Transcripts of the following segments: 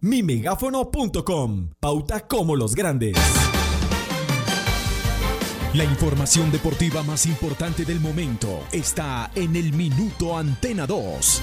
mimegáfono.com. Pauta como los grandes. La información deportiva más importante del momento está en el Minuto Antena 2.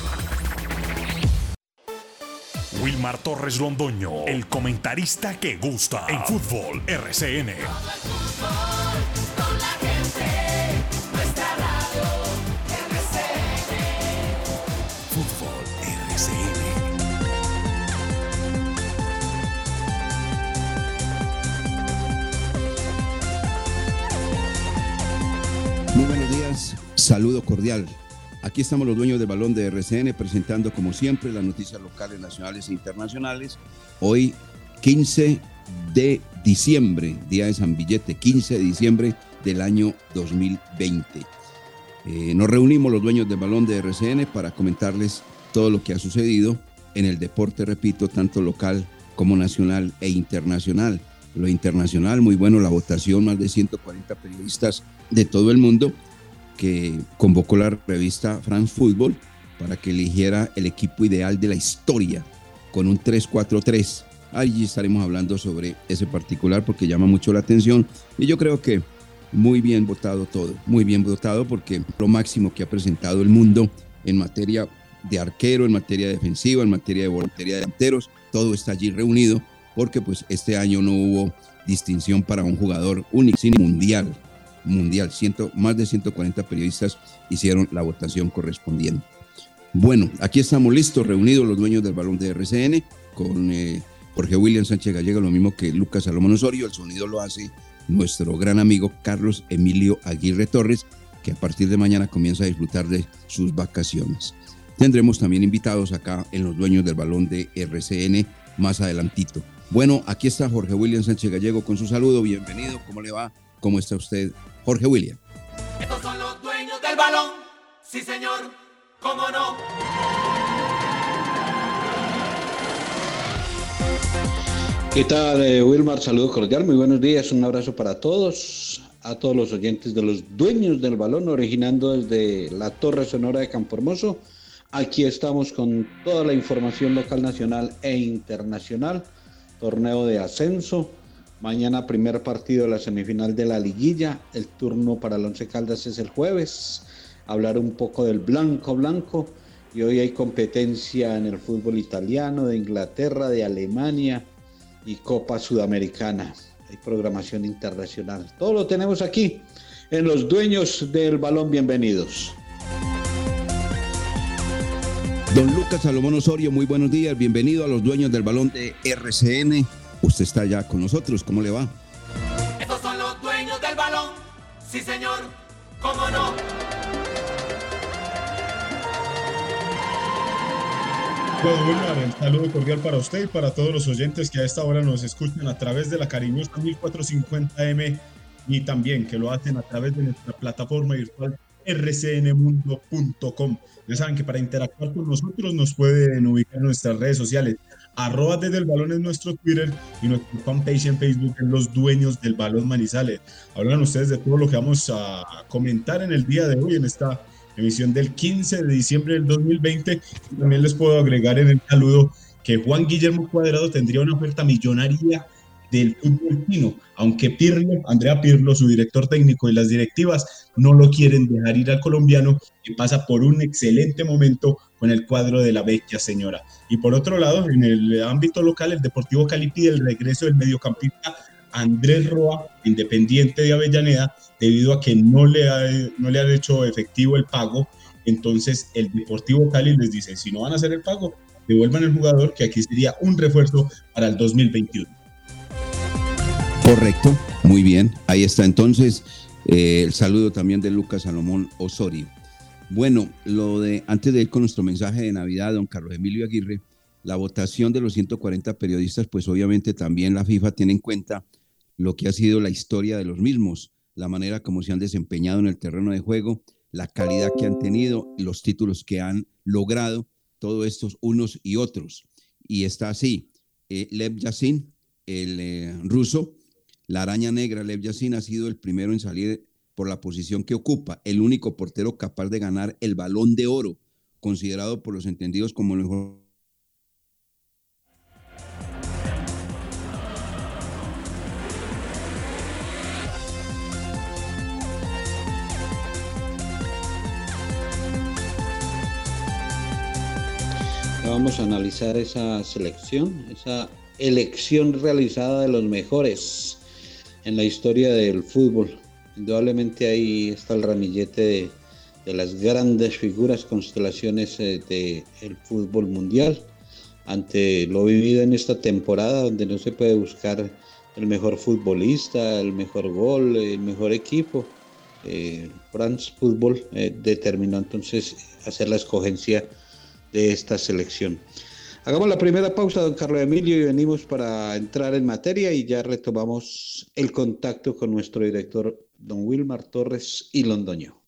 Wilmar Torres Londoño, el comentarista que gusta en fútbol RCN. Fútbol. Muy buenos días, saludo cordial. Aquí estamos los dueños del balón de RCN presentando como siempre las noticias locales, nacionales e internacionales. Hoy 15 de diciembre, día de San Billete, 15 de diciembre del año 2020. Eh, nos reunimos los dueños del balón de RCN para comentarles todo lo que ha sucedido en el deporte, repito, tanto local como nacional e internacional. Lo internacional, muy bueno, la votación, más de 140 periodistas de todo el mundo que convocó la revista France Football para que eligiera el equipo ideal de la historia con un 3-4-3. Allí estaremos hablando sobre ese particular porque llama mucho la atención y yo creo que muy bien votado todo, muy bien votado porque lo máximo que ha presentado el mundo en materia de arquero, en materia defensiva, en materia de voluntaria de delanteros, todo está allí reunido porque pues este año no hubo distinción para un jugador único, sino mundial mundial. Más de 140 periodistas hicieron la votación correspondiente. Bueno, aquí estamos listos, reunidos los dueños del balón de RCN, con eh, Jorge William Sánchez Gallego, lo mismo que Lucas Salomón Osorio. El sonido lo hace nuestro gran amigo Carlos Emilio Aguirre Torres, que a partir de mañana comienza a disfrutar de sus vacaciones. Tendremos también invitados acá en los dueños del balón de RCN más adelantito. Bueno, aquí está Jorge William Sánchez Gallego con su saludo. Bienvenido, ¿cómo le va? ¿Cómo está usted, Jorge William? Estos son los dueños del balón. Sí, señor. ¿Cómo no? ¿Qué tal, eh, Wilmar? Saludo cordial, muy buenos días, un abrazo para todos, a todos los oyentes de los dueños del balón, originando desde la Torre Sonora de Campo Hermoso. Aquí estamos con toda la información local, nacional e internacional, torneo de ascenso. Mañana primer partido de la semifinal de la liguilla, el turno para el Once Caldas es el jueves. Hablar un poco del blanco blanco y hoy hay competencia en el fútbol italiano, de Inglaterra, de Alemania y Copa Sudamericana. Hay programación internacional. Todo lo tenemos aquí en los dueños del balón. Bienvenidos. Don Lucas Salomón Osorio, muy buenos días. Bienvenido a los dueños del balón de RCN. Usted está ya con nosotros. ¿Cómo le va? Estos son los dueños del balón. Sí, señor. ¿Cómo no? Bueno, Wilmar, el saludo cordial para usted y para todos los oyentes que a esta hora nos escuchan a través de la cariñosa 1450M y también que lo hacen a través de nuestra plataforma virtual rcnmundo.com. Ya saben que para interactuar con nosotros nos pueden ubicar en nuestras redes sociales. Arroba desde el balón es nuestro Twitter y nuestro fanpage en Facebook en los dueños del balón Manizales. Hablan ustedes de todo lo que vamos a comentar en el día de hoy en esta emisión del 15 de diciembre del 2020. También les puedo agregar en el saludo que Juan Guillermo Cuadrado tendría una oferta millonaria del fútbol chino, aunque Pirlo, Andrea Pirlo, su director técnico y las directivas no lo quieren dejar ir al colombiano, que pasa por un excelente momento con el cuadro de la vecchia señora. Y por otro lado, en el ámbito local, el Deportivo Cali pide el regreso del mediocampista Andrés Roa, Independiente de Avellaneda, debido a que no le, no le han hecho efectivo el pago. Entonces el Deportivo Cali les dice, si no van a hacer el pago, devuelvan el jugador, que aquí sería un refuerzo para el 2021. Correcto, muy bien. Ahí está entonces eh, el saludo también de Lucas Salomón Osorio. Bueno, lo de antes de ir con nuestro mensaje de Navidad, don Carlos Emilio Aguirre, la votación de los 140 periodistas, pues obviamente también la FIFA tiene en cuenta lo que ha sido la historia de los mismos, la manera como se han desempeñado en el terreno de juego, la calidad que han tenido, los títulos que han logrado, todos estos unos y otros. Y está así, eh, Lev Yassin, el eh, ruso, la araña negra, Lev Yassin, ha sido el primero en salir por la posición que ocupa, el único portero capaz de ganar el balón de oro, considerado por los entendidos como el mejor. Vamos a analizar esa selección, esa elección realizada de los mejores en la historia del fútbol. Indudablemente ahí está el ramillete de, las grandes figuras, constelaciones eh, del fútbol mundial. Ante lo vivido en esta temporada, donde no se puede buscar el mejor futbolista, el mejor gol, el mejor equipo. Eh, France Football eh, determinó entonces hacer la escogencia de esta selección. Hagamos la primera pausa, don Carlos Emilio, y venimos para entrar en materia y ya retomamos el contacto con nuestro director, don Wilmar Torres y Londoño.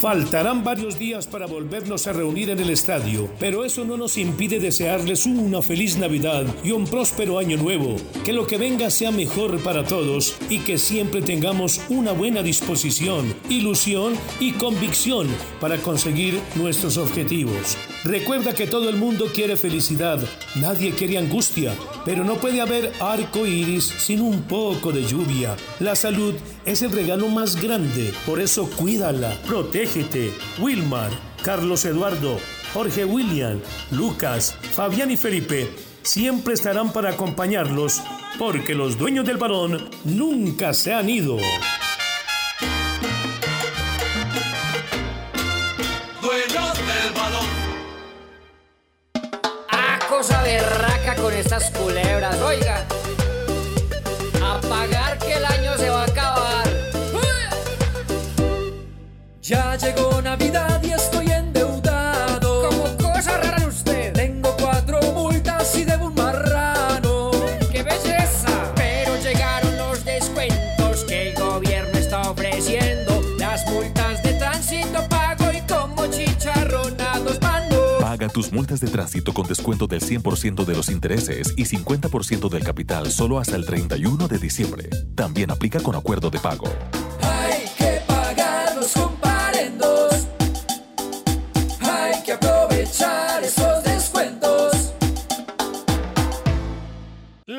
Faltarán varios días para volvernos a reunir en el estadio, pero eso no nos impide desearles una feliz Navidad y un próspero año nuevo. Que lo que venga sea mejor para todos y que siempre tengamos una buena disposición, ilusión y convicción para conseguir nuestros objetivos. Recuerda que todo el mundo quiere felicidad, nadie quiere angustia, pero no puede haber arco iris sin un poco de lluvia. La salud es el regalo más grande, por eso cuídala, protégete. Wilmar, Carlos Eduardo, Jorge William, Lucas, Fabián y Felipe siempre estarán para acompañarlos, porque los dueños del balón nunca se han ido. Estas culebras, oiga. A pagar que el año se va a acabar. Ya llegó Navidad y estoy Multas de tránsito con descuento del 100% de los intereses y 50% del capital solo hasta el 31 de diciembre. También aplica con acuerdo de pago.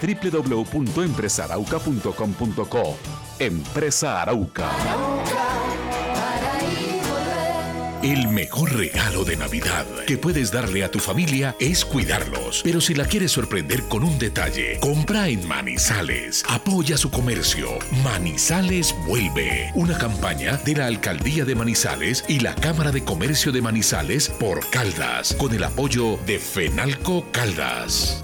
www.empresarauca.com.co. Empresa Arauca. El mejor regalo de Navidad que puedes darle a tu familia es cuidarlos. Pero si la quieres sorprender con un detalle, compra en Manizales. Apoya su comercio. Manizales vuelve. Una campaña de la Alcaldía de Manizales y la Cámara de Comercio de Manizales por Caldas, con el apoyo de Fenalco Caldas.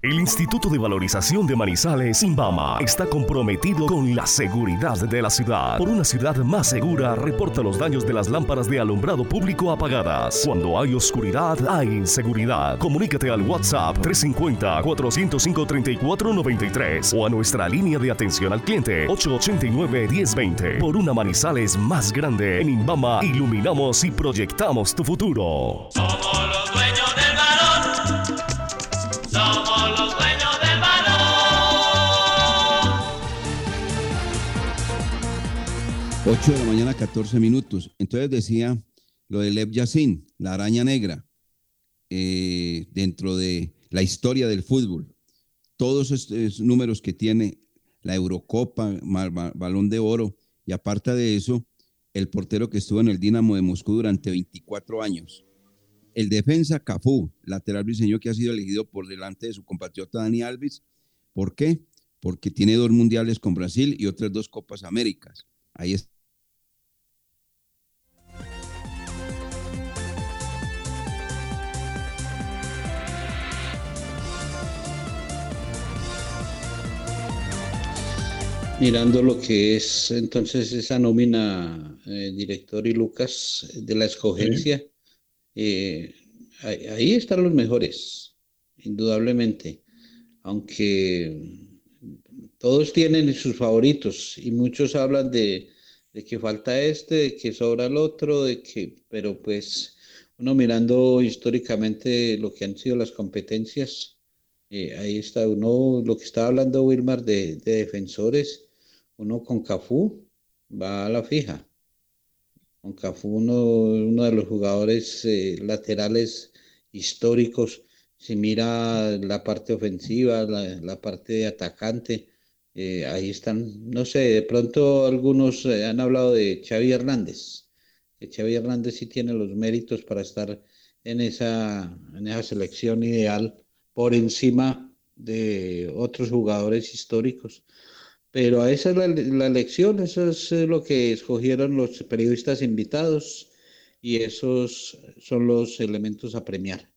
El Instituto de Valorización de Manizales, INVAMA, está comprometido con la seguridad de la ciudad. Por una ciudad más segura, reporta los daños de las lámparas de alumbrado público apagadas. Cuando hay oscuridad, hay inseguridad. Comunícate al WhatsApp 350-405-3493 o a nuestra línea de atención al cliente 889-1020. Por una Manizales más grande, en INVAMA iluminamos y proyectamos tu futuro. Somos los dueños 8 de la mañana, 14 minutos. Entonces decía lo de Lev Yassin, la araña negra, eh, dentro de la historia del fútbol. Todos estos números que tiene la Eurocopa, Balón de Oro, y aparte de eso, el portero que estuvo en el Dinamo de Moscú durante 24 años. El defensa Cafú, lateral briseño que ha sido elegido por delante de su compatriota Dani Alves. ¿Por qué? Porque tiene dos mundiales con Brasil y otras dos Copas Américas. Ahí está. Mirando lo que es entonces esa nómina, eh, director y Lucas, de la escogencia, eh, ahí, ahí están los mejores, indudablemente. Aunque todos tienen sus favoritos y muchos hablan de, de que falta este, de que sobra el otro, de que, pero pues uno mirando históricamente lo que han sido las competencias, eh, ahí está uno, lo que estaba hablando Wilmar de, de defensores, uno con Cafú va a la fija. Con Cafú uno, uno de los jugadores eh, laterales históricos, si mira la parte ofensiva, la, la parte de atacante, eh, ahí están, no sé, de pronto algunos eh, han hablado de Xavi Hernández, que Xavi Hernández sí tiene los méritos para estar en esa, en esa selección ideal por encima de otros jugadores históricos. Pero esa es la, la elección, eso es eh, lo que escogieron los periodistas invitados y esos son los elementos a premiar.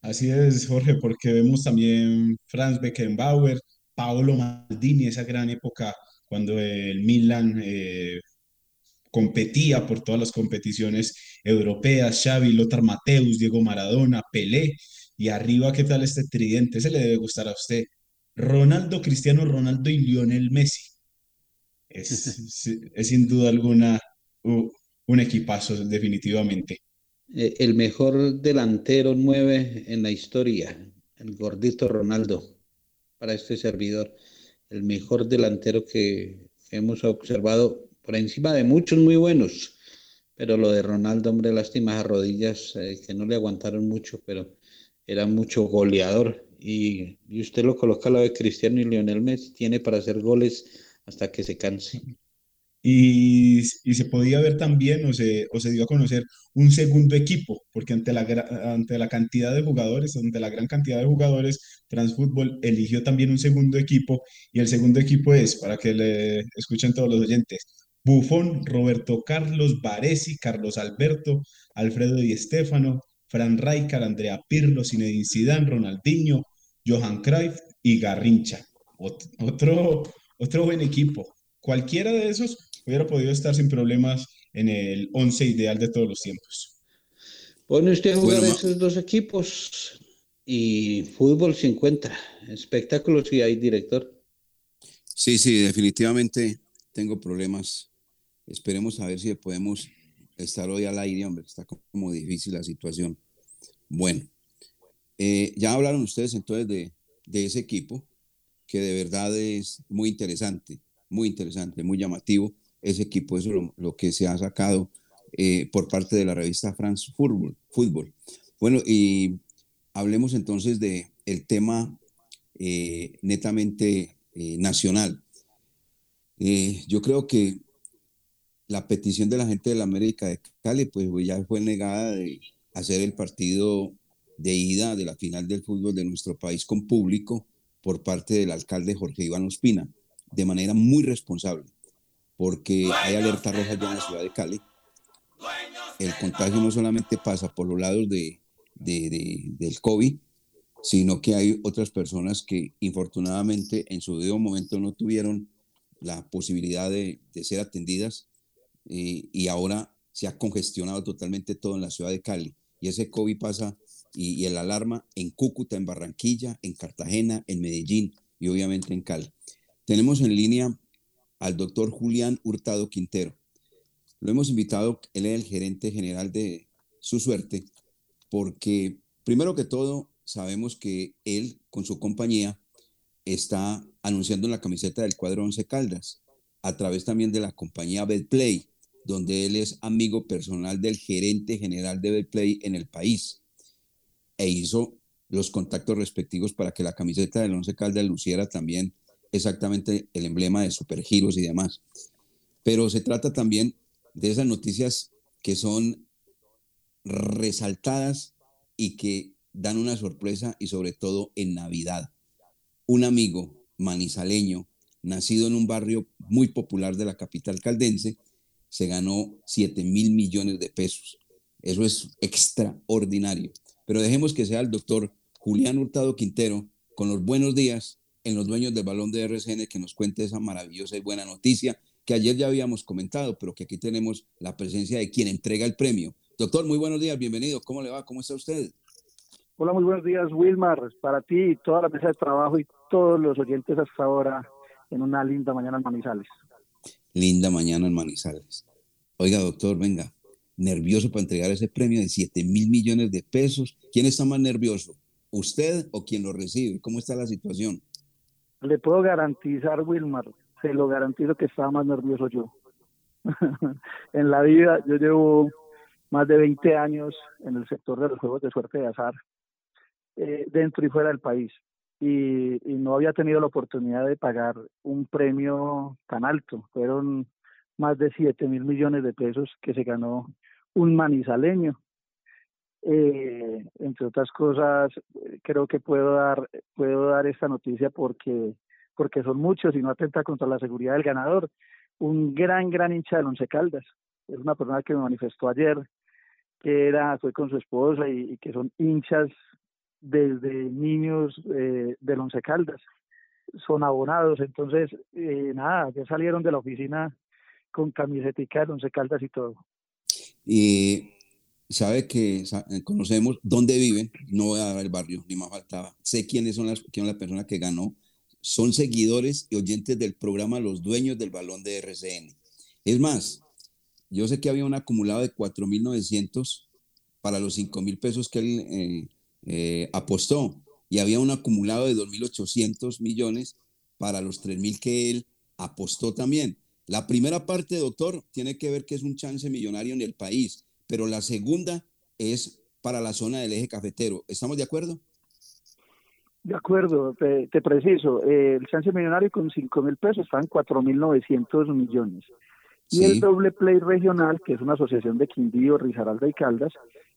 Así es, Jorge, porque vemos también Franz Beckenbauer, Paolo Maldini, esa gran época cuando el Milan eh, competía por todas las competiciones europeas, Xavi, Lothar Matthäus, Diego Maradona, Pelé, y arriba, ¿qué tal este tridente? Ese le debe gustar a usted. Ronaldo, Cristiano Ronaldo y Lionel Messi. Es, es- es sin duda alguna un equipazo, definitivamente. Eh, el mejor delantero nueve en la historia, el gordito Ronaldo, para este servidor, el mejor delantero que hemos observado por encima de muchos muy buenos, pero lo de Ronaldo, hombre, lástima a rodillas eh, que no le aguantaron mucho, pero era mucho goleador y, y usted lo coloca al lado de Cristiano y Lionel Messi, tiene para hacer goles hasta que se canse. Y, y se podía ver también o se, o se dio a conocer un segundo equipo, porque ante la, ante la cantidad de jugadores, ante la gran cantidad de jugadores, Transfútbol eligió también un segundo equipo y el segundo equipo es, para que le escuchen todos los oyentes, Buffon, Roberto Carlos, Baresi, Carlos Alberto, Alfredo Di Stéfano, Fran Rijkaard, Andrea Pirlo, Zinedine Zidane, Ronaldinho, Johan Cruyff y Garrincha. Ot- Otro, otro buen equipo. Cualquiera de esos hubiera podido estar sin problemas en el once ideal de todos los tiempos. Pone usted a jugar Bueno, esos dos equipos y fútbol se encuentra. Espectáculos y hay director. Sí, sí, definitivamente tengo problemas. Esperemos a ver si podemos estar hoy al aire, hombre. Está como difícil la situación. Bueno, eh, ya hablaron ustedes entonces de, ese equipo, que de verdad es muy interesante, muy interesante, muy llamativo. Ese equipo, es lo, que se ha sacado eh, por parte de la revista France Football. Fútbol. Bueno, y hablemos entonces de tema eh, netamente nacional. Yo creo que la petición de la gente de la América de Cali, pues ya fue negada de hacer el partido de ida de la final del fútbol de nuestro país con público por parte del alcalde Jorge Iván Ospina, de manera muy responsable, porque hay alerta roja ya en la ciudad de Cali. El contagio no solamente pasa por los lados de, de- de- del COVID, sino que hay otras personas que infortunadamente en su debido momento no tuvieron la posibilidad de, ser atendidas eh, y ahora se ha congestionado totalmente todo en la ciudad de Cali. Y ese COVID pasa y, el alarma en Cúcuta, en Barranquilla, en Cartagena, en Medellín y obviamente en Cali. Tenemos en línea al doctor Julián Hurtado Quintero. Lo hemos invitado, él es el gerente general de Su Suerte, porque primero que todo sabemos que él con su compañía está anunciando la camiseta del cuadro Once Caldas, a través también de la compañía Betplay, donde él es amigo personal del gerente general de Betplay en el país, e hizo los contactos respectivos para que la camiseta del Once Caldas luciera también exactamente el emblema de Supergiros y demás. Pero se trata también de esas noticias que son resaltadas y que dan una sorpresa y sobre todo en Navidad. Un amigo manizaleño, nacido en un barrio muy popular de la capital caldense, se ganó 7 mil millones de pesos. Eso es extraordinario. Pero dejemos que sea el doctor Julián Hurtado Quintero con los buenos días en los dueños del balón de RCN que nos cuente esa maravillosa y buena noticia que ayer ya habíamos comentado, pero que aquí tenemos la presencia de quien entrega el premio. Doctor, muy buenos días, bienvenido. ¿Cómo le va? ¿Cómo está usted? Hola, muy buenos días, Wilmar, para ti y toda la mesa de trabajo y todos los oyentes hasta ahora en una linda mañana en Manizales. Linda mañana en Manizales. Oiga, doctor, venga, nervioso para entregar ese premio de 7 mil millones de pesos. ¿Quién está más nervioso? ¿Usted o quien lo recibe? ¿Cómo está la situación? Le puedo garantizar, Wilmar, se lo garantizo que estaba más nervioso yo. en la vida, yo llevo más de 20 años en el sector de los juegos de suerte de azar eh, dentro y fuera del país. Y, no había tenido la oportunidad de pagar un premio tan alto. Fueron más de 7 mil millones de pesos que se ganó un manizaleño. Eh, entre otras cosas, creo que puedo dar, puedo dar esta noticia porque, porque son muchos y no atenta contra la seguridad del ganador. Un gran, gran hincha del Once Caldas. Es una persona que me manifestó ayer que era, fue con su esposa y que son hinchas desde niños eh, del Once Caldas. Son abonados, entonces, eh, nada, ya salieron de la oficina con camisetica del Once Caldas y todo. Y sabe que eh, conocemos dónde viven, no voy a dar el barrio, ni más faltaba. Sé quiénes son las, quién es que ganó. Son seguidores y oyentes del programa Los Dueños del Balón de RCN. Es más, yo sé que había un acumulado de 4.900 para los 5.000 pesos que él eh, eh, apostó y había un acumulado de 2.800 millones para los 3.000 que él apostó también. La primera parte, doctor, tiene que ver que es un chance millonario en el país, pero la segunda es para la zona del eje cafetero. ¿Estamos de acuerdo? De acuerdo, te, preciso. el chance millonario con 5 mil pesos está en 4.900 millones. Y el doble play regional, que es una asociación de Quindío, Risaralda y Caldas,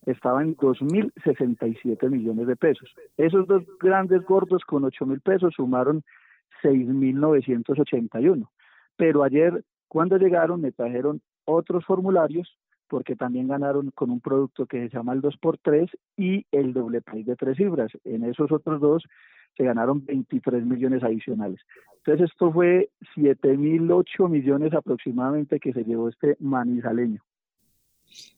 estaba en 2.067 millones de pesos. Esos dos grandes gordos con 8.000 pesos sumaron 6.981. Pero ayer, cuando llegaron, me trajeron otros formularios porque también ganaron con un producto que se llama el 2x3 y el doble play de tres cifras. En esos otros dos se ganaron 23 millones adicionales. Entonces esto fue 7.008 millones aproximadamente que se llevó este manizaleño.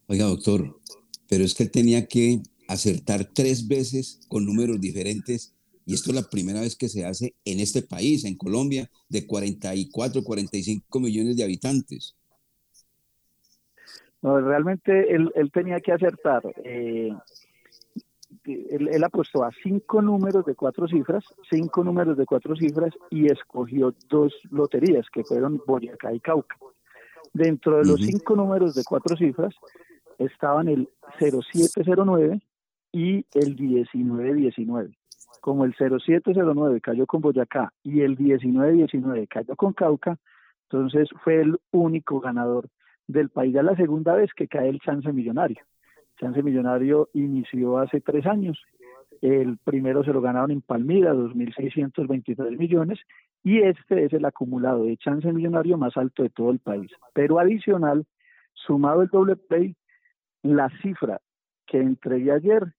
Oiga, doctor, pero es que él tenía que acertar tres veces con números diferentes y esto es la primera vez que se hace en este país, en Colombia, de 44, 45 millones de habitantes. No, realmente él, tenía que acertar. Eh, él, él, apostó a cinco números de cuatro cifras, cinco números de cuatro cifras y escogió dos loterías que fueron Boyacá y Cauca. Dentro de los cinco números de cuatro cifras, estaban el 0709 y el 1919. Como el 0709 cayó con Boyacá y el 1919 cayó con Cauca, entonces fue el único ganador del país. Ya la segunda vez que cae el chance millonario. Chance millonario inició hace tres años. El primero se lo ganaron en Palmira, 2.623 millones, y este es el acumulado de chance millonario más alto de todo el país. Pero adicional, sumado el doble play, la cifra que entregué ayer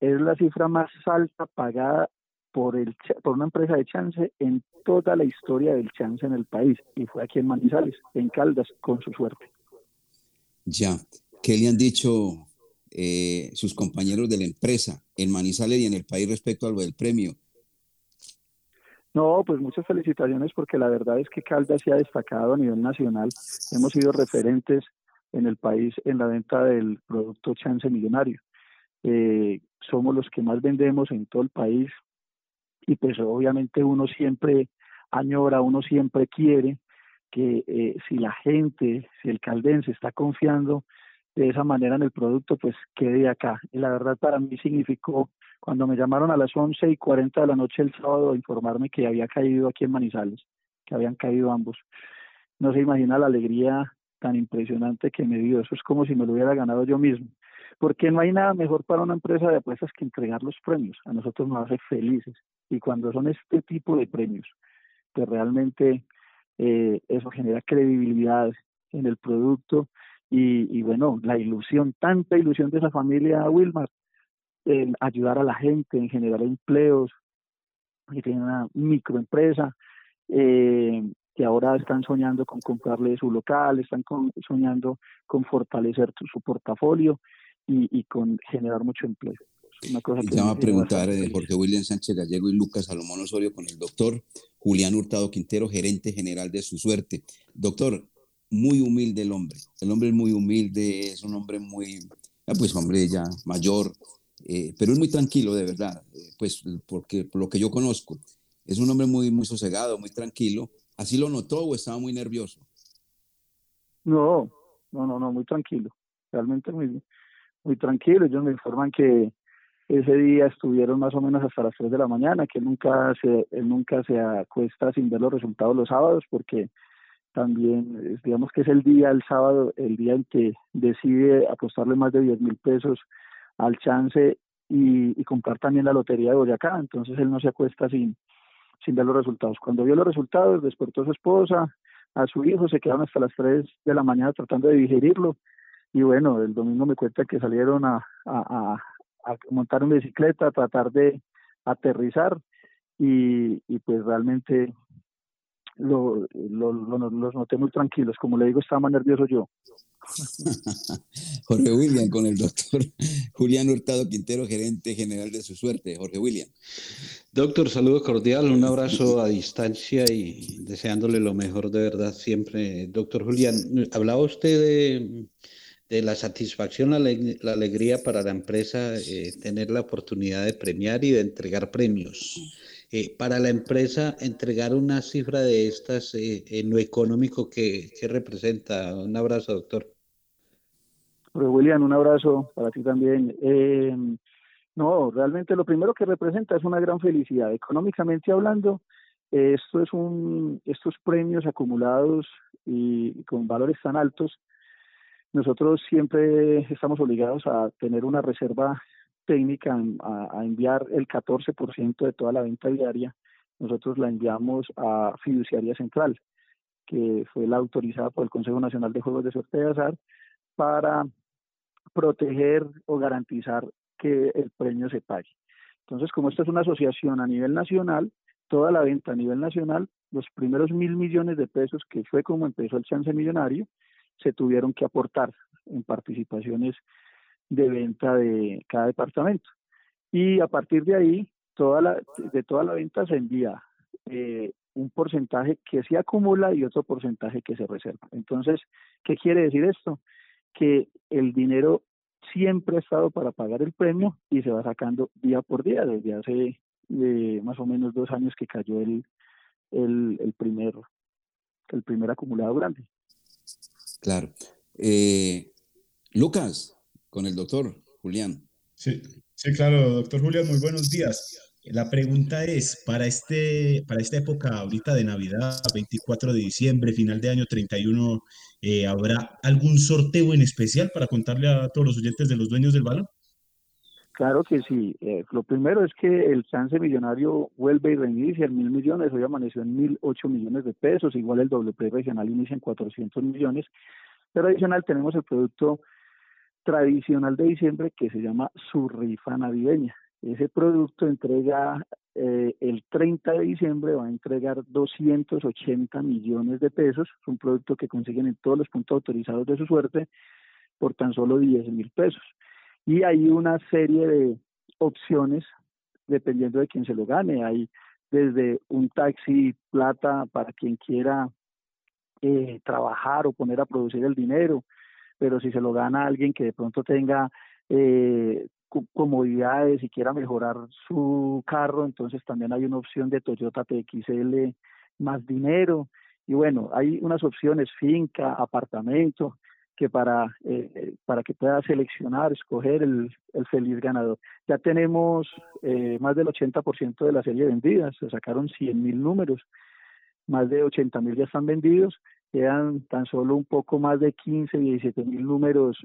es la cifra más alta pagada por, el, por una empresa de chance en toda la historia del chance en el país. Y fue aquí en Manizales, en Caldas, con su suerte. Ya. ¿Qué le han dicho eh, sus compañeros de la empresa en Manizales y en el país respecto a lo del premio? No, pues muchas felicitaciones porque la verdad es que Caldas se ha destacado a nivel nacional. Hemos sido referentes en el país en la venta del producto Chance Millonario. Eh, somos los que más vendemos en todo el país y pues obviamente uno siempre añora, uno siempre quiere que eh, si la gente, si el caldense está confiando de esa manera en el producto, pues quede acá. La verdad para mí significó, cuando me llamaron a las 11 y 40 de la noche el sábado a informarme que había caído aquí en Manizales, que habían caído ambos. No se imagina la alegría tan impresionante que me dio. Eso es como si me lo hubiera ganado yo mismo. Porque no hay nada mejor para una empresa de apuestas que entregar los premios. A nosotros nos hace felices. Y cuando son este tipo de premios, pues realmente eh, eso genera credibilidad en el producto y, bueno, la ilusión, tanta ilusión de esa familia Wilmar, en ayudar a la gente, en generar empleos, que tienen una microempresa, eh, que ahora están soñando con comprarle su local, están soñando con fortalecer su, portafolio y, con generar mucho empleo. Una cosa que a preguntar eh, Jorge William Sánchez Gallego y Lucas Salomón Osorio con el doctor Julián Hurtado Quintero, gerente general de su suerte. Doctor, muy humilde el hombre. El hombre es muy humilde, es un hombre muy, ah, pues hombre ya mayor, eh, pero es muy tranquilo de verdad, eh, pues porque por lo que yo conozco, es un hombre muy, muy sosegado, muy tranquilo. ¿Así lo notó o estaba muy nervioso? No, no, no, no, muy tranquilo, realmente muy, muy tranquilo. Ellos me informan que ese día estuvieron más o menos hasta las 3 de la mañana, que nunca se, él nunca se acuesta sin ver los resultados los sábados porque también digamos que es el día, el sábado, el día en que decide apostarle más de 10 mil pesos al chance y, comprar también la lotería de Boyacá, entonces él no se acuesta sin, sin ver los resultados. Cuando vio los resultados, despertó a su esposa, a su hijo, se quedaron hasta las 3 de la mañana tratando de digerirlo y bueno, el domingo me cuenta que salieron a, a, a, montar una bicicleta, a tratar de aterrizar y, y pues realmente lo, los noté muy tranquilos. Como le digo, estaba más nervioso yo. Jorge William, con el doctor Julián Hurtado Quintero, gerente general de su suerte. Jorge William. Doctor, saludo cordial, un abrazo a distancia y deseándole lo mejor de verdad siempre. Doctor Julián, hablaba usted de, de la satisfacción, la, la, alegría para la empresa eh, tener la oportunidad de premiar y de entregar premios. Eh, para la empresa entregar una cifra de estas eh, en lo económico que, representa. Un abrazo, doctor. William, un abrazo para ti también. Eh, no, realmente lo primero que representa es una gran felicidad. Económicamente hablando, esto es un, estos premios acumulados y con valores tan altos, nosotros siempre estamos obligados a tener una reserva técnica a, enviar el 14% de toda la venta diaria, nosotros la enviamos a Fiduciaria Central, que fue la autorizada por el Consejo Nacional de Juegos de Suerte de Azar, para proteger o garantizar que el premio se pague. Entonces, como esto es una asociación a nivel nacional, toda la venta a nivel nacional, los primeros mil millones de pesos, que fue como empezó el chance millonario, se tuvieron que aportar en participaciones de venta de cada departamento. Y a partir de ahí, toda la, de toda la venta se envía eh, un porcentaje que se acumula y otro porcentaje que se reserva. Entonces, ¿qué quiere decir esto? Que el dinero siempre ha estado para pagar el premio y se va sacando día por día, desde hace eh, más o menos dos años que cayó el, el, el, primer, el primer acumulado grande. Claro. Eh, Lucas, con el doctor Julián. Sí, sí, claro, doctor Julián, muy buenos días. La pregunta es, para, este, para esta época ahorita de Navidad, 24 de diciembre, final de año 31, eh, ¿habrá algún sorteo en especial para contarle a todos los oyentes de los dueños del balón? Claro que sí. Eh, lo primero es que el chance millonario vuelve y reinicia en mil millones. Hoy amaneció en mil ocho millones de pesos. Igual el WP regional inicia en 400 millones. Pero adicional tenemos el producto tradicional de diciembre que se llama su rifa navideña. Ese producto entrega eh, el 30 de diciembre, va a entregar 280 millones de pesos. Es un producto que consiguen en todos los puntos autorizados de su suerte por tan solo 10 mil pesos. Y hay una serie de opciones dependiendo de quién se lo gane. Hay desde un taxi plata para quien quiera eh, trabajar o poner a producir el dinero, pero si se lo gana alguien que de pronto tenga eh, comodidades y quiera mejorar su carro, entonces también hay una opción de Toyota TXL más dinero. Y bueno, hay unas opciones, finca, apartamento, que para, eh, eh, para que pueda seleccionar, escoger el, el feliz ganador. Ya tenemos eh, más del 80% de la serie vendida, se sacaron 100 mil números, más de 80 mil ya están vendidos, quedan tan solo un poco más de 15, 17 mil números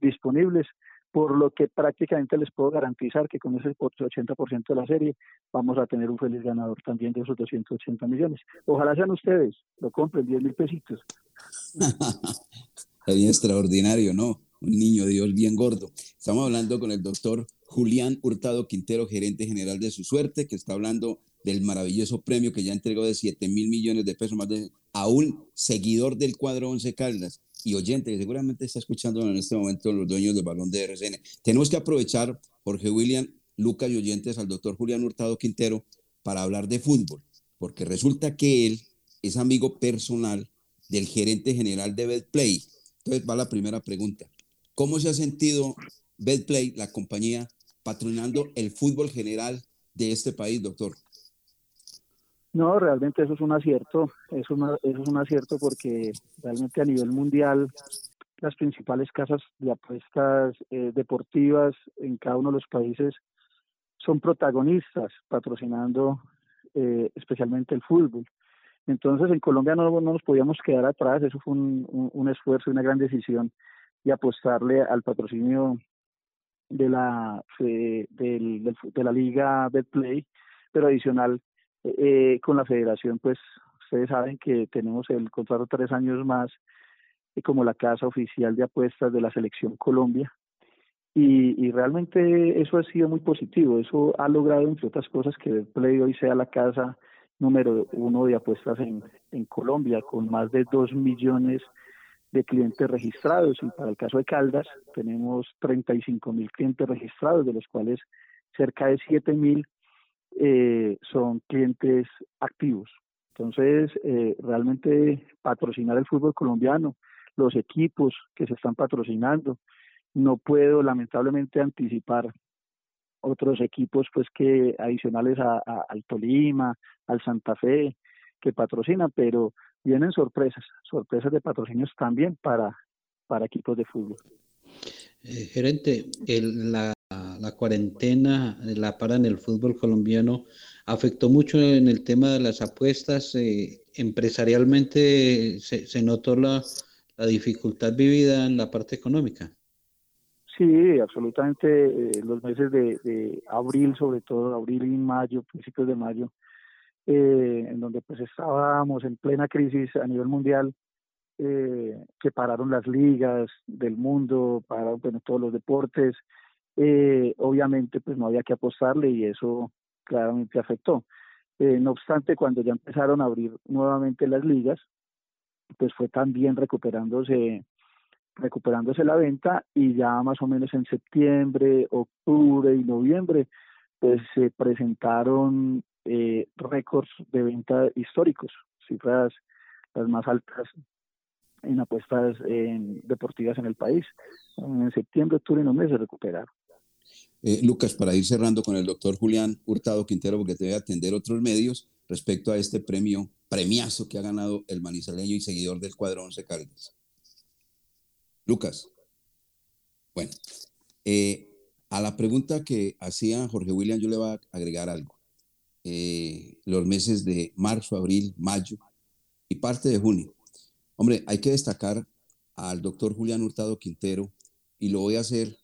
disponibles, por lo que prácticamente les puedo garantizar que con ese 80% de la serie vamos a tener un feliz ganador también de esos 280 millones. Ojalá sean ustedes, lo compren, 10 mil pesitos. Extraordinario, ¿no? Un niño Dios bien gordo. Estamos hablando con el doctor Julián Hurtado Quintero, gerente general de Su Suerte, que está hablando del maravilloso premio que ya entregó de 7 mil millones de pesos más de, a un seguidor del cuadro 11 Caldas y oyente que seguramente está escuchando en este momento los dueños del balón de RCN. Tenemos que aprovechar, Jorge William, Lucas y oyentes, al doctor Julián Hurtado Quintero para hablar de fútbol, porque resulta que él es amigo personal del gerente general de Betplay, entonces va la primera pregunta. ¿Cómo se ha sentido Betplay, la compañía, patronando el fútbol general de este país, doctor? No, realmente eso es un acierto, eso, es un acierto porque realmente a nivel mundial las principales casas de apuestas eh, deportivas en cada uno de los países son protagonistas patrocinando eh, especialmente el fútbol. Entonces en Colombia no, nos podíamos quedar atrás, eso fue un, un, esfuerzo y una gran decisión y apostarle al patrocinio de la de, de la liga Betplay, pero adicional eh, con la federación, pues ustedes saben que tenemos el contrato tres años más eh, como la casa oficial de apuestas de la selección Colombia y, y, realmente eso ha sido muy positivo, eso ha logrado entre otras cosas que Betplay hoy sea la casa número uno de apuestas en, en Colombia, con más de dos millones de clientes registrados. Y para el caso de Caldas, tenemos 35 mil clientes registrados, de los cuales cerca de 7 mil eh, son clientes activos. Entonces, eh, realmente patrocinar el fútbol colombiano, los equipos que se están patrocinando, no puedo lamentablemente anticipar otros equipos pues que adicionales a, al Tolima, al Santa Fe, que patrocinan, pero vienen sorpresas, sorpresas de patrocinios también para, para equipos de fútbol. Eh, gerente, el, la, la, cuarentena, la para en el fútbol colombiano, afectó mucho en el tema de las apuestas. Eh, empresarialmente se, se notó la, la dificultad vivida en la parte económica. Sí, absolutamente. Eh, los meses de, abril, sobre todo abril y mayo, principios de mayo, eh, en donde pues estábamos en plena crisis a nivel mundial, eh, que pararon las ligas del mundo, pararon todos los deportes. obviamente pues no había que apostarle y eso claramente afectó. no obstante, cuando ya empezaron a abrir nuevamente las ligas, pues fue también recuperándose recuperándose la venta y ya más o menos en septiembre, octubre y noviembre pues se presentaron eh, récords de venta históricos, cifras las más altas en apuestas deportivas en el país. En septiembre, octubre y noviembre se recuperaron. Eh, Lucas, para ir cerrando con el doctor Julián Hurtado Quintero, porque te voy a atender otros medios respecto a este premio, premiazo que ha ganado el manizaleño y seguidor del cuadro Once Caldas. Lucas. Bueno, eh, a la pregunta que hacía Jorge William, yo le voy a agregar algo. Eh, los meses de marzo, abril, mayo y parte de junio. Hombre, hay que destacar al doctor Julián Hurtado Quintero y lo voy a hacer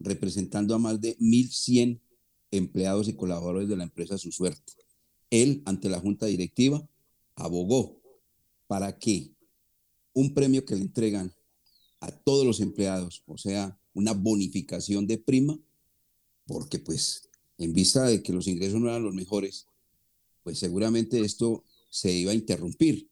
representando a más de 1.100 empleados y colaboradores de la empresa Su Suerte. Él, ante la junta directiva, abogó para que un premio que le entregan a todos los empleados, o sea, una bonificación de prima, porque pues en vista de que los ingresos no eran los mejores, pues seguramente esto se iba a interrumpir.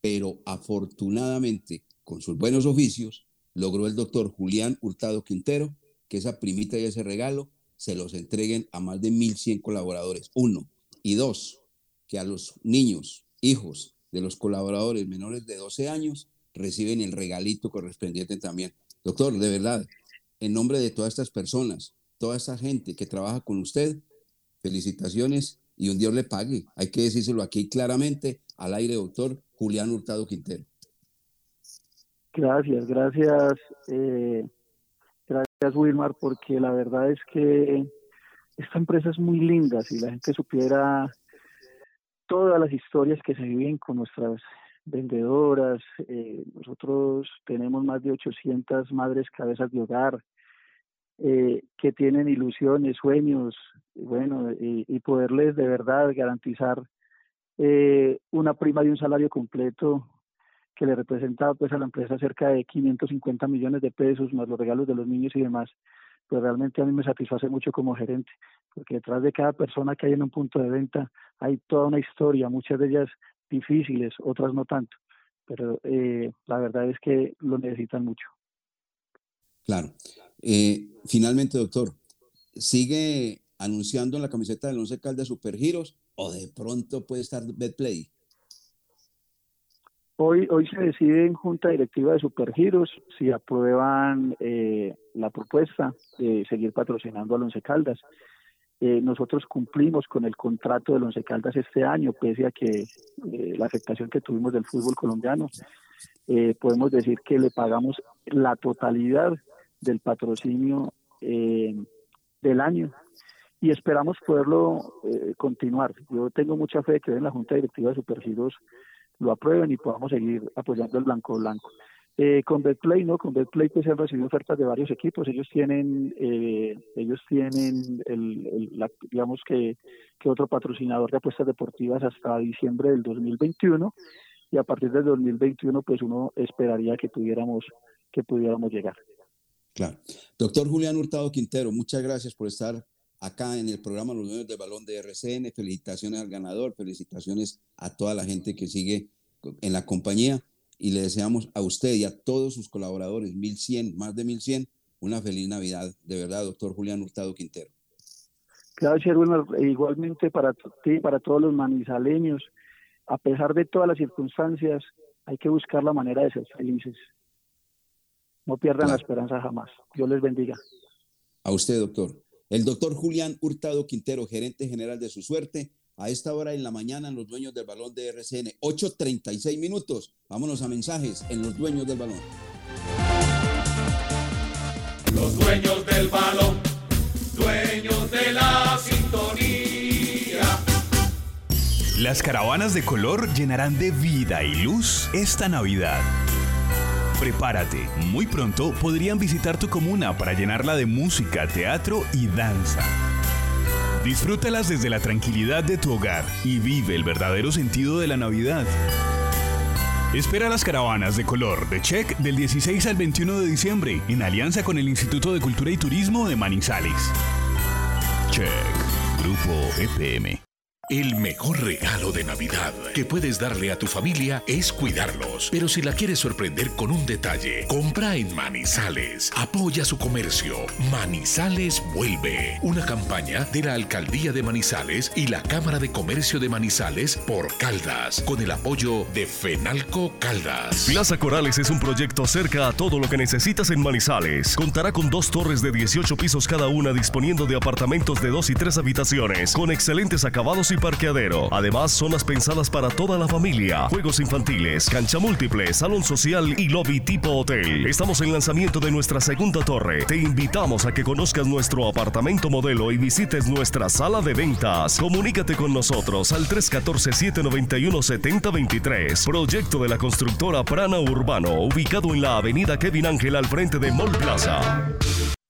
Pero afortunadamente, con sus buenos oficios, logró el doctor Julián Hurtado Quintero que esa primita y ese regalo se los entreguen a más de 1.100 colaboradores. Uno. Y dos, que a los niños, hijos de los colaboradores menores de 12 años, reciben el regalito correspondiente también. Doctor, de verdad, en nombre de todas estas personas, toda esta gente que trabaja con usted, felicitaciones y un Dios le pague. Hay que decírselo aquí claramente al aire, doctor Julián Hurtado Quintero. Gracias, gracias, eh, gracias Wilmar, porque la verdad es que esta empresa es muy linda. Si la gente supiera todas las historias que se viven con nuestras vendedoras, eh, nosotros tenemos más de 800 madres cabezas de hogar eh, que tienen ilusiones, sueños, bueno, y, poderles de verdad garantizar eh, una prima de un salario completo que le representa pues a la empresa cerca de 550 millones de pesos más los regalos de los niños y demás, pues realmente a mí me satisface mucho como gerente, porque detrás de cada persona que hay en un punto de venta hay toda una historia, muchas de ellas difíciles, otras no tanto, pero eh, la verdad es que lo necesitan mucho. Claro. Eh, finalmente, doctor, ¿sigue anunciando en la camiseta del Once Caldas Supergiros o de pronto puede estar Betplay? Hoy, hoy se decide en Junta Directiva de Supergiros si aprueban eh, la propuesta de seguir patrocinando al Once Caldas. Eh, nosotros cumplimos con el contrato del Once Caldas este año, pese a que eh, la afectación que tuvimos del fútbol colombiano, podemos decir que le pagamos la totalidad del patrocinio del año y esperamos poderlo continuar. Yo tengo mucha fe de que en la Junta Directiva de Supergiros lo aprueben y podamos seguir apoyando el blanco blanco. Eh, con Betplay, ¿no? Con Betplay pues han recibido ofertas de varios equipos. Ellos tienen, eh, ellos tienen, el, digamos que, que otro patrocinador de apuestas deportivas hasta diciembre del 2021 y a partir del 2021 pues uno esperaría que pudiéramos, que pudiéramos llegar. Claro. Doctor Julián Hurtado Quintero, muchas gracias por estar acá en el programa Los Dueños del Balón de RCN. Felicitaciones al ganador, felicitaciones a toda la gente que sigue en la compañía y le deseamos a usted y a todos sus colaboradores, 1100, más de 1100, una feliz Navidad. De verdad, doctor Julián Hurtado Quintero. Gracias, bueno, e igualmente para ti, para todos los manizaleños. A pesar de todas las circunstancias, hay que buscar la manera de ser felices. No pierdan la esperanza jamás. Dios les bendiga. A usted, doctor. El doctor Julián Hurtado Quintero, gerente general de su suerte, a esta hora en la mañana en los dueños del balón de RCN. 8.36 minutos. Vámonos a mensajes en los dueños del balón. Los dueños del balón, dueños de la sintonía. Las caravanas de color llenarán de vida y luz esta Navidad. Prepárate, muy pronto podrían visitar tu comuna para llenarla de música, teatro y danza. Disfrútalas desde la tranquilidad de tu hogar y vive el verdadero sentido de la Navidad. Espera las caravanas de color de Check del 16 al 21 de diciembre en alianza con el Instituto de Cultura y Turismo de Manizales. Check, Grupo EPM. El mejor regalo de Navidad que puedes darle a tu familia es cuidarlos. Pero si la quieres sorprender con un detalle, compra en Manizales. Apoya su comercio. Manizales vuelve. Una campaña de la Alcaldía de Manizales y la Cámara de Comercio de Manizales por Caldas, con el apoyo de Fenalco Caldas. Plaza Corales es un proyecto cerca a todo lo que necesitas en Manizales. Contará con dos torres de 18 pisos cada una disponiendo de apartamentos de dos y tres habitaciones, con excelentes acabados y parqueadero. Además, zonas pensadas para toda la familia, juegos infantiles, cancha múltiple, salón social y lobby tipo hotel. Estamos en lanzamiento de nuestra segunda torre. Te invitamos a que conozcas nuestro apartamento modelo y visites nuestra sala de ventas. Comunícate con nosotros al 314-791-7023. Proyecto de la constructora Prana Urbano, ubicado en la avenida Kevin Ángel al frente de Mall Plaza.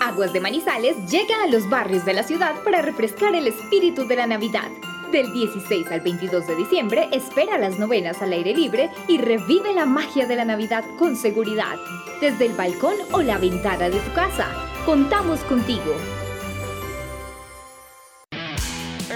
Aguas de Manizales llega a los barrios de la ciudad para refrescar el espíritu de la Navidad. Del 16 al 22 de diciembre, espera las novenas al aire libre y revive la magia de la Navidad con seguridad. Desde el balcón o la ventana de tu casa, contamos contigo.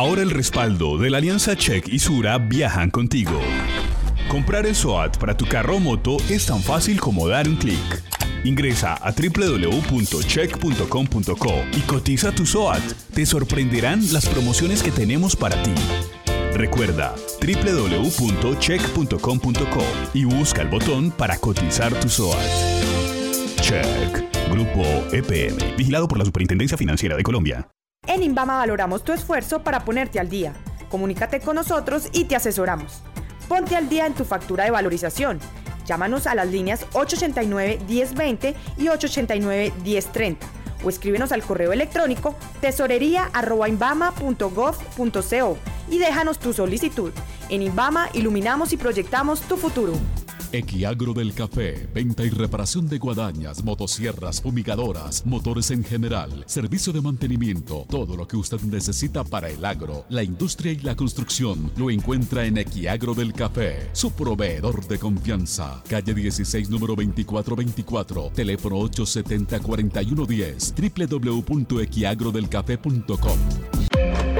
Ahora el respaldo de la Alianza Check y Sura viajan contigo. Comprar el SOAT para tu carro o moto es tan fácil como dar un clic. Ingresa a www.check.com.co y cotiza tu SOAT. Te sorprenderán las promociones que tenemos para ti. Recuerda www.check.com.co y busca el botón para cotizar tu SOAT. Check. Grupo EPM. Vigilado por la Superintendencia Financiera de Colombia. En Invama valoramos tu esfuerzo para ponerte al día. Comunícate con nosotros y te asesoramos. Ponte al día en tu factura de valorización. Llámanos a las líneas 889-1020 y 889-1030 o escríbenos al correo electrónico tesorería.invama.gov.co y déjanos tu solicitud. En Invama iluminamos y proyectamos tu futuro. Equiagro del Café, venta y reparación de guadañas, motosierras, fumigadoras, motores en general, servicio de mantenimiento, todo lo que usted necesita para el agro, la industria y la construcción, lo encuentra en Equiagro del Café, su proveedor de confianza. Calle 16, número 2424, teléfono 870-4110, www.equiagrodelcafé.com.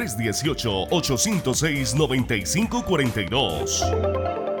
318-806-9542.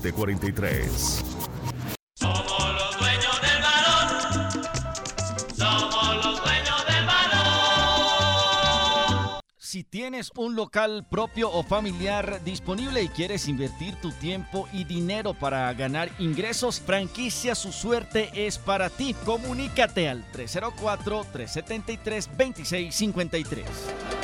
43. Somos los dueños del balón. Somos los dueños del balón. Si tienes un local propio o familiar disponible y quieres invertir tu tiempo y dinero para ganar ingresos, franquicia Su Suerte es para ti. Comunícate al 304-373-2653.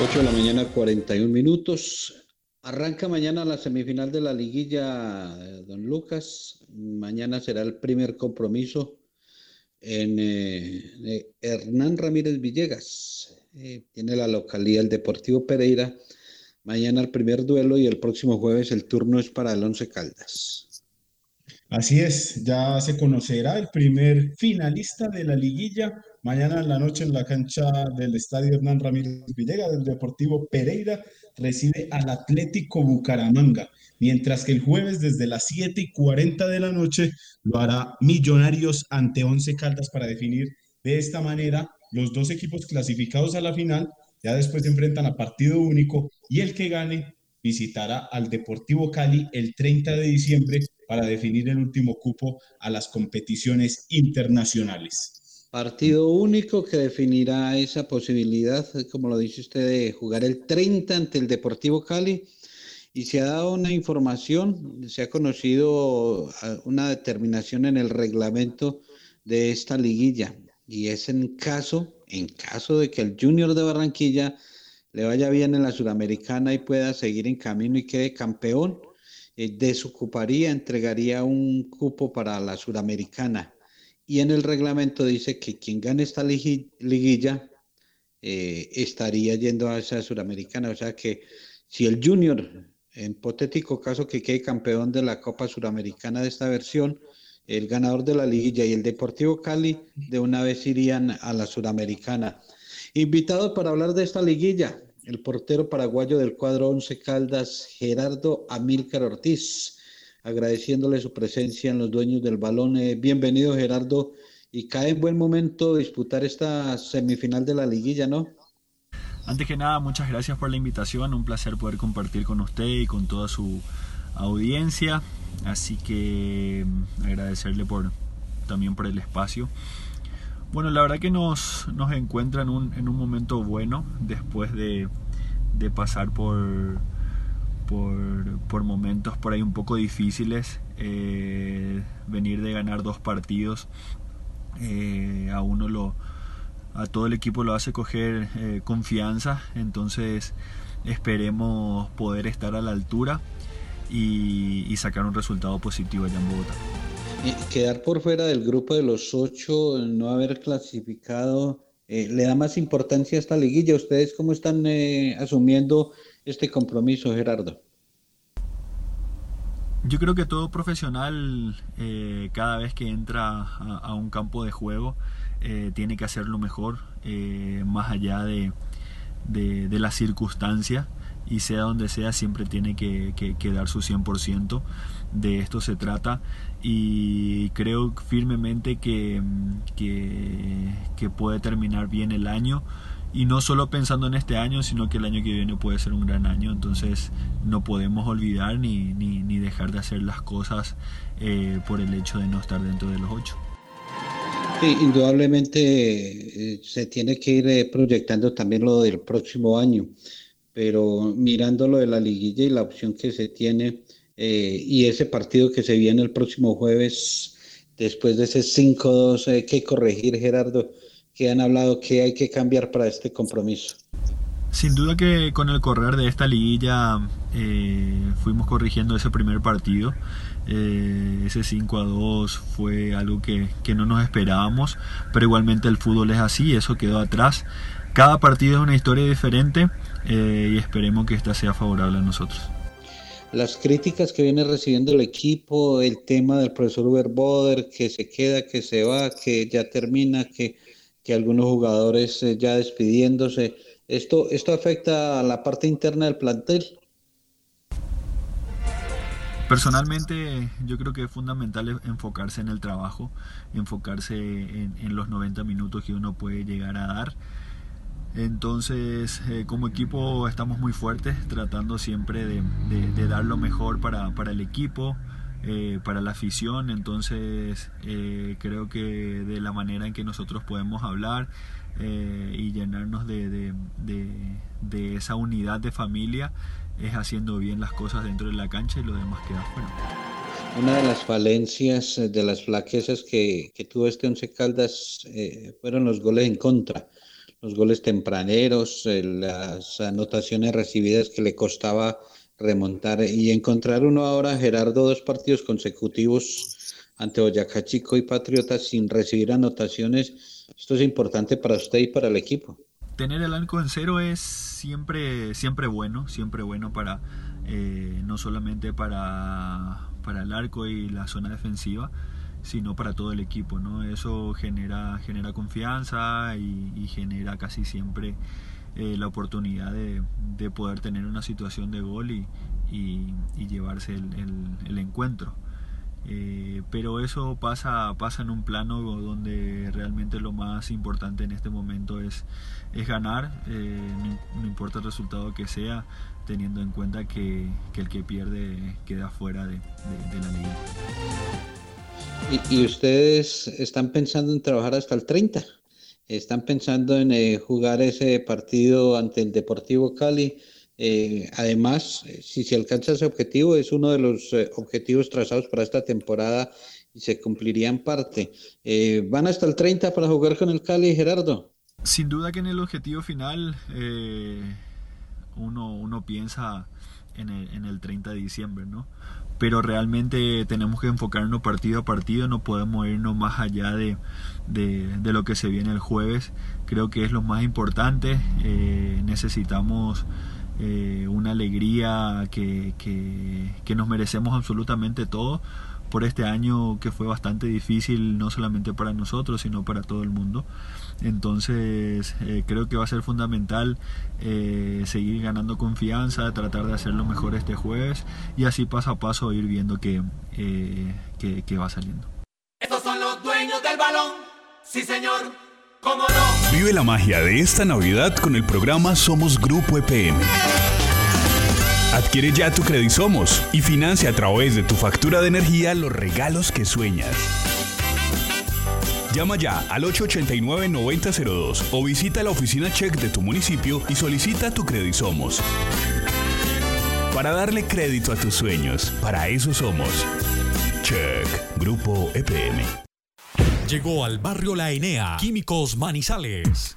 8 de la mañana, 41 minutos. Arranca mañana la semifinal de la liguilla, don Lucas. Mañana será el primer compromiso en eh, Hernán Ramírez Villegas. Eh, tiene la localidad el Deportivo Pereira. Mañana el primer duelo y el próximo jueves el turno es para el Once Caldas. Así es, ya se conocerá el primer finalista de la liguilla Mañana en la noche en la cancha del Estadio Hernán Ramírez Villegas del Deportivo Pereira recibe al Atlético Bucaramanga, mientras que el jueves desde las 7 y 40 de la noche lo hará Millonarios ante Once Caldas para definir de esta manera los dos equipos clasificados a la final. Ya después se enfrentan a partido único y el que gane visitará al Deportivo Cali el 30 de diciembre para definir el último cupo a las competiciones internacionales. Partido único que definirá esa posibilidad, como lo dice usted, de jugar el 30 ante el Deportivo Cali. Y se ha dado una información, se ha conocido ah, una determinación en el reglamento de esta liguilla. Y es en caso, en caso de que el Junior de Barranquilla le vaya bien en la Suramericana y pueda seguir en camino y quede campeón, eh, desocuparía, entregaría un cupo para la Suramericana. Y en el reglamento dice que quien gane esta liguilla eh, estaría yendo a esa Suramericana. O sea que si el Junior, en hipotético caso que quede campeón de la Copa Suramericana de esta versión, el ganador de la liguilla y el Deportivo Cali de una vez irían a la Suramericana. Invitado para hablar de esta liguilla, el portero paraguayo del cuadro Once Caldas, Gerardo Amílcar Ortiz, agradeciéndole su presencia en los dueños del balón. Eh, bienvenido, Gerardo, y cae en buen momento disputar esta semifinal de la liguilla, ¿no? Antes que nada, muchas gracias por la invitación, un placer poder compartir con usted y con toda su audiencia, así que mm, agradecerle por también por el espacio. Bueno, la verdad que nos, nos encuentra en un, en un momento bueno después de, de pasar por, por, momentos por ahí un poco difíciles. Eh, venir de ganar dos partidos eh, a uno lo a todo el equipo lo hace coger eh, confianza entonces esperemos poder estar a la altura y, y sacar un resultado positivo allá en Bogotá quedar por fuera del grupo de los ocho, no haber clasificado, eh, ¿le da más importancia a esta liguilla? ¿Ustedes cómo están eh, asumiendo este compromiso, Gerardo? Yo creo que todo profesional, eh, cada vez que entra a, un campo de juego, tiene que hacerlo mejor, más allá de, de, la circunstancia y sea donde sea, siempre tiene que, que, que dar su 100%. De esto se trata y creo firmemente que, que, puede terminar bien el año. Y no solo pensando en este año, sino que el año que viene puede ser un gran año, entonces no podemos olvidar ni, ni, dejar de hacer las cosas eh, por el hecho de no estar dentro de los ocho. Sí, indudablemente eh, se tiene que ir eh, proyectando también lo del próximo año, pero mirando lo de la liguilla y la opción que se tiene, eh, y ese partido que se viene el próximo jueves, después de ese 5-2, hay que corregir, Gerardo, que han hablado que hay que cambiar para este compromiso. Sin duda que con el correr de esta liguilla eh, fuimos corrigiendo ese primer partido. Eh, ese 5 a 2 fue algo que, que, no nos esperábamos, pero igualmente el fútbol es así, eso quedó atrás. Cada partido es una historia diferente y esperemos que esta sea favorable a nosotros las críticas que viene recibiendo el equipo, el tema del profesor Uber Boder, que se queda, que se va, que ya termina, que, que algunos jugadores eh, ya despidiéndose. ¿Esto, ¿Esto afecta a la parte interna del plantel? Personalmente yo creo que es fundamental enfocarse en el trabajo, enfocarse en, en los 90 minutos que uno puede llegar a dar entonces, eh, como equipo estamos muy fuertes, tratando siempre de, dar lo mejor para, el equipo, eh, para la afición. Entonces, eh, creo que de la manera en que nosotros podemos hablar y llenarnos de, esa unidad de familia es haciendo bien las cosas dentro de la cancha y lo demás queda fuera. Una de las falencias, de las flaquezas que, que tuvo este Once Caldas fueron los goles en contra los goles tempraneros, eh, las anotaciones recibidas que le costaba remontar y encontrar uno ahora, Gerardo, dos partidos consecutivos ante Boyacá Chico y Patriotas sin recibir anotaciones. Esto es importante para usted y para el equipo. Tener el arco en cero es siempre, siempre bueno, siempre bueno para eh, no solamente para, para el arco y la zona defensiva, sino para todo el equipo. ¿no? Eso genera, genera confianza y, genera casi siempre eh, la oportunidad de, poder tener una situación de gol y, llevarse el, encuentro. Eh, pero eso pasa, pasa en un plano donde realmente lo más importante en este momento es, es ganar, eh, no, importa el resultado que sea, teniendo en cuenta que, el que pierde queda fuera de, de la liga. ¿Y, ustedes están pensando en trabajar hasta el 30? ¿Están pensando en eh, jugar ese partido ante el Deportivo Cali? Eh, además, eh, si se alcanza ese objetivo, es uno de los objetivos trazados para esta temporada y se cumpliría en parte. ¿Van hasta el 30 para jugar con el Cali, Gerardo? Sin duda que en el objetivo final uno, uno piensa en el, en el 30 de diciembre, ¿no? pero realmente tenemos que enfocarnos partido a partido, no podemos irnos más allá de, de, lo que se viene el jueves, creo que es lo más importante, eh, necesitamos eh, una alegría que, que, que nos merecemos absolutamente todo por este año que fue bastante difícil, no solamente para nosotros, sino para todo el mundo. Entonces eh, creo que va a ser fundamental eh, seguir ganando confianza, tratar de hacer lo mejor este jueves y así paso a paso ir viendo que, eh, que, va saliendo. Estos son los dueños del balón, sí señor, cómo no. Vive la magia de esta Navidad con el programa Somos Grupo EPM. Adquiere ya tu Somos y financia a través de tu factura de energía los regalos que sueñas. Llama ya al 889-9002 o visita la oficina Check de tu municipio y solicita tu Somos. Para darle crédito a tus sueños, para eso somos. Check, Grupo EPM. Llegó al barrio La Enea, Químicos Manizales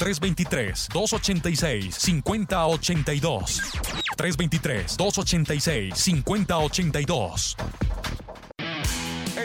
323-286-5082. 323-286-5082.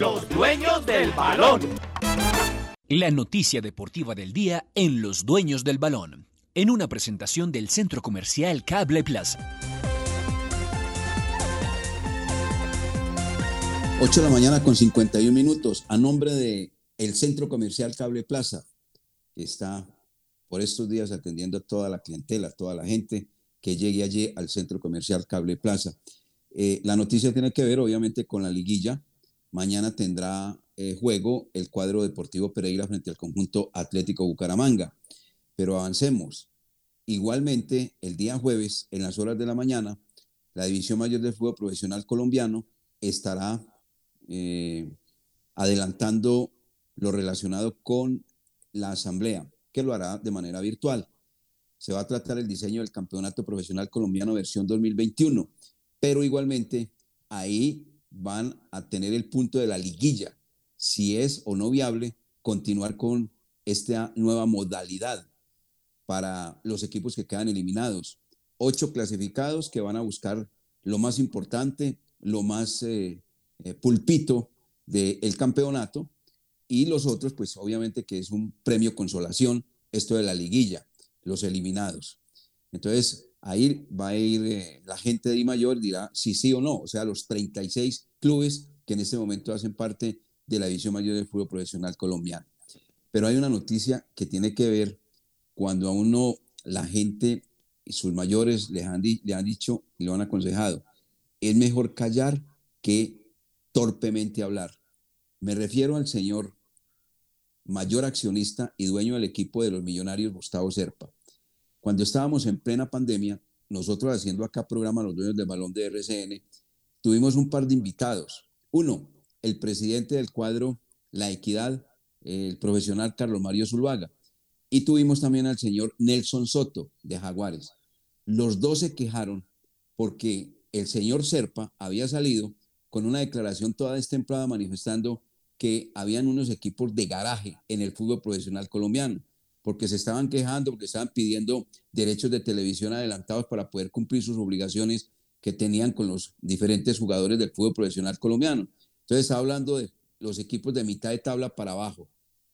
Los dueños del balón. La noticia deportiva del día en Los dueños del balón. En una presentación del Centro Comercial Cable Plaza. 8 de la mañana con 51 minutos. A nombre de el Centro Comercial Cable Plaza, que está por estos días atendiendo a toda la clientela, toda la gente que llegue allí al Centro Comercial Cable Plaza. Eh, la noticia tiene que ver, obviamente, con la liguilla Mañana tendrá eh, juego el cuadro deportivo Pereira frente al conjunto Atlético Bucaramanga. Pero avancemos. Igualmente, el día jueves, en las horas de la mañana, la División Mayor del Fútbol Profesional Colombiano estará eh, adelantando lo relacionado con la asamblea, que lo hará de manera virtual. Se va a tratar el diseño del Campeonato Profesional Colombiano versión 2021, pero igualmente ahí van a tener el punto de la liguilla, si es o no viable continuar con esta nueva modalidad para los equipos que quedan eliminados. Ocho clasificados que van a buscar lo más importante, lo más eh, eh, pulpito del campeonato y los otros, pues obviamente que es un premio consolación, esto de la liguilla. los eliminados. Entonces, ahí va a ir eh, la gente de I mayor y dirá si sí o no, o sea, los 36 clubes que en este momento hacen parte de la división mayor del fútbol profesional colombiano. Pero hay una noticia que tiene que ver cuando a uno la gente y sus mayores le han, le han dicho y lo han aconsejado, es mejor callar que torpemente hablar. Me refiero al señor mayor accionista y dueño del equipo de los millonarios, Gustavo Serpa. Cuando estábamos en plena pandemia, nosotros haciendo acá programa Los Dueños del Balón de RCN, tuvimos un par de invitados. Uno, el presidente del cuadro La Equidad, el profesional Carlos Mario Zuluaga. Y tuvimos también al señor Nelson Soto de Jaguares. Los dos se quejaron porque el señor Serpa había salido con una declaración toda destemplada manifestando que habían unos equipos de garaje en el fútbol profesional colombiano, porque se estaban quejando, porque estaban pidiendo derechos de televisión adelantados para poder cumplir sus obligaciones que tenían con los diferentes jugadores del fútbol profesional colombiano. Entonces hablando de los equipos de mitad de tabla para abajo.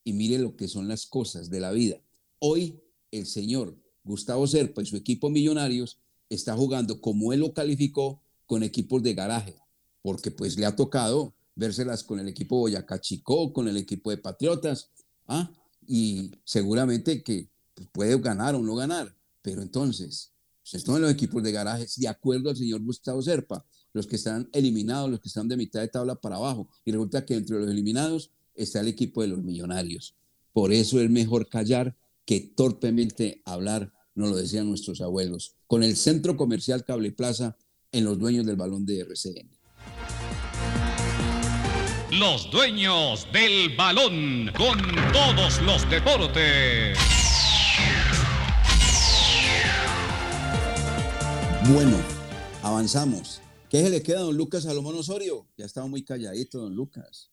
Y mire lo que son las cosas de la vida. Hoy el señor Gustavo Serpa y su equipo Millonarios está jugando como él lo calificó con equipos de garaje, porque pues le ha tocado vérselas con el equipo Boyacá Chicó, con el equipo de Patriotas, ¿ah? Y seguramente que pues, puede ganar o no ganar, pero entonces, pues en los equipos de garaje, de acuerdo al señor Gustavo Serpa, los que están eliminados, los que están de mitad de tabla para abajo, y resulta que entre los eliminados está el equipo de los millonarios. Por eso es mejor callar que torpemente hablar, nos lo decían nuestros abuelos, con el centro comercial Cable Plaza en los dueños del balón de RCN. Los dueños del balón con todos los deportes. Bueno, avanzamos. ¿Qué se le queda a don Lucas Salomón Osorio? Ya estaba muy calladito, don Lucas.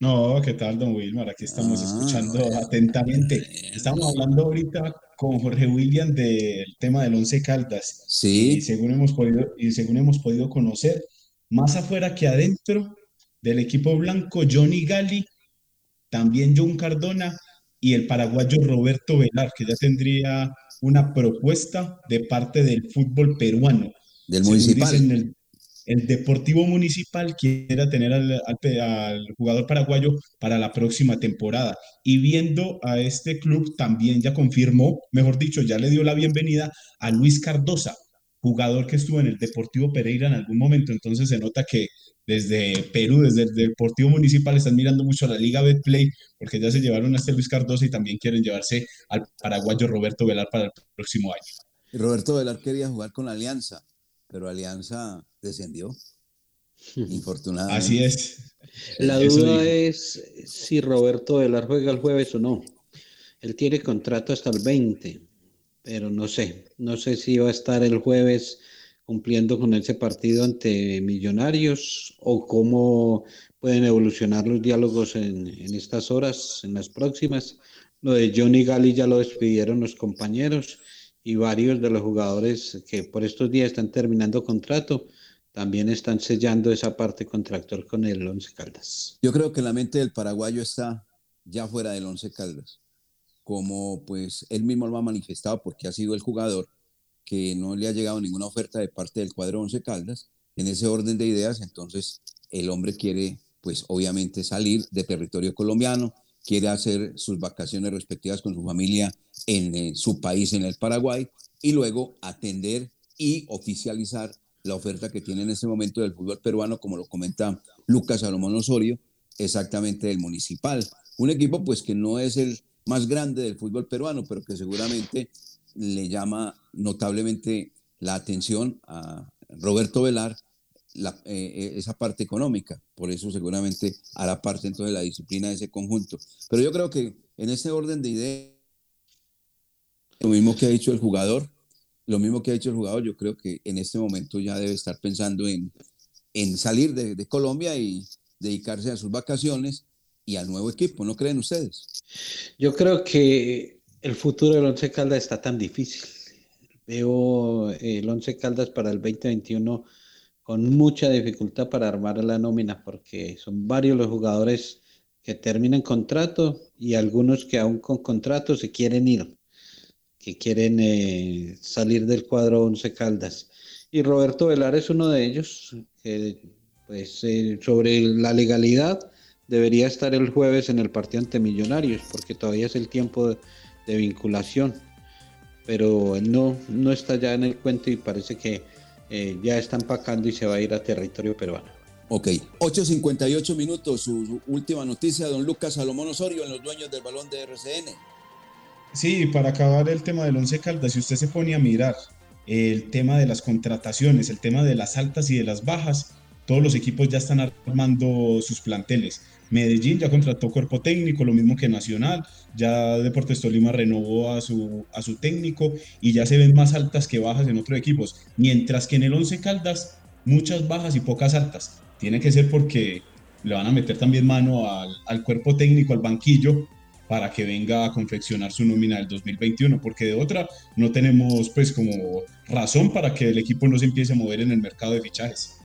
No, ¿qué tal, don Wilmar? Aquí estamos Ah, escuchando atentamente. Estamos hablando ahorita con Jorge William del tema del Once Caldas. Sí. Y según hemos podido, y según hemos podido conocer, más afuera que adentro del equipo blanco, Johnny Gali, también John Cardona y el paraguayo Roberto Velar, que ya tendría una propuesta de parte del fútbol peruano. Del Según municipal. dicen, el, el Deportivo Municipal quiere tener al, al pe- al jugador paraguayo para la próxima temporada. Y viendo a este club, también ya confirmó, mejor dicho, ya le dio la bienvenida a Luis Cardosa, jugador que estuvo en el Deportivo Pereira en algún momento. Entonces se nota que desde Perú, desde el Deportivo Municipal, están mirando mucho a la Liga Betplay, porque ya se llevaron a este Luis Cardosa y también quieren llevarse al paraguayo Roberto Velar para el próximo año. Y Roberto Velar quería jugar con la Alianza, pero Alianza descendió. Infortunadamente. Así es. La Eso duda es si Roberto Velar juega el jueves o no. Él tiene contrato hasta el 20, pero no sé. No sé si va a estar el jueves cumpliendo con ese partido ante Millonarios o cómo pueden evolucionar los diálogos en, estas horas, en las próximas. Lo de Johnny Gali ya lo despidieron los compañeros y varios de los jugadores que por estos días están terminando contrato también están sellando esa parte contractual con el Once Caldas. Yo creo que la mente del paraguayo está ya fuera del Once Caldas, como pues él mismo lo ha manifestado porque ha sido el jugador que no le ha llegado ninguna oferta de parte del cuadro Once Caldas. En ese orden de ideas, entonces el hombre quiere pues obviamente salir de territorio colombiano, quiere hacer sus vacaciones respectivas con su familia en eh, su país, en el Paraguay, y luego atender y oficializar la oferta que tiene en este momento del fútbol peruano, como lo comenta Lucas Salomón Osorio, exactamente del Municipal. Un equipo pues que no es el más grande del fútbol peruano, pero que seguramente le llama notablemente la atención a Roberto Velar la- eh, eh, esa parte económica. Por eso seguramente hará parte entonces de la disciplina de ese conjunto. Pero yo creo que en ese orden de ideas, lo mismo que ha dicho el jugador, lo mismo que ha dicho el jugador, yo creo que en este momento ya debe estar pensando en, en salir de Colombia y dedicarse a sus vacaciones y al nuevo equipo, ¿no creen ustedes? Yo creo que el futuro del Once Caldas está tan difícil. Veo eh, el Once Caldas para el 2021 con mucha dificultad para armar la nómina porque son varios los jugadores que terminan contrato y algunos que aún con contrato se quieren ir, que quieren eh, salir del cuadro Once Caldas. Y Roberto Velar es uno de ellos, que pues eh, sobre la legalidad debería estar el jueves en el partido ante Millonarios, porque todavía es el tiempo de, de vinculación. Pero él no, no está ya en el cuento y parece que eh, ya está empacando y se va a ir a territorio peruano. Ok, 8.58 minutos, su última noticia, don Lucas Salomón Osorio en los dueños del balón de RCN. Sí, para acabar el tema del Once Caldas, si usted se pone a mirar el tema de las contrataciones, el tema de las altas y de las bajas, todos los equipos ya están armando sus planteles. Medellín ya contrató cuerpo técnico, lo mismo que Nacional, ya Deportes Tolima renovó a su, a su técnico y ya se ven más altas que bajas en otros equipos, mientras que en el Once Caldas muchas bajas y pocas altas. Tiene que ser porque le van a meter también mano al, al cuerpo técnico, al banquillo, para que venga a confeccionar su nómina del 2021, porque de otra no tenemos pues como razón para que el equipo no se empiece a mover en el mercado de fichajes.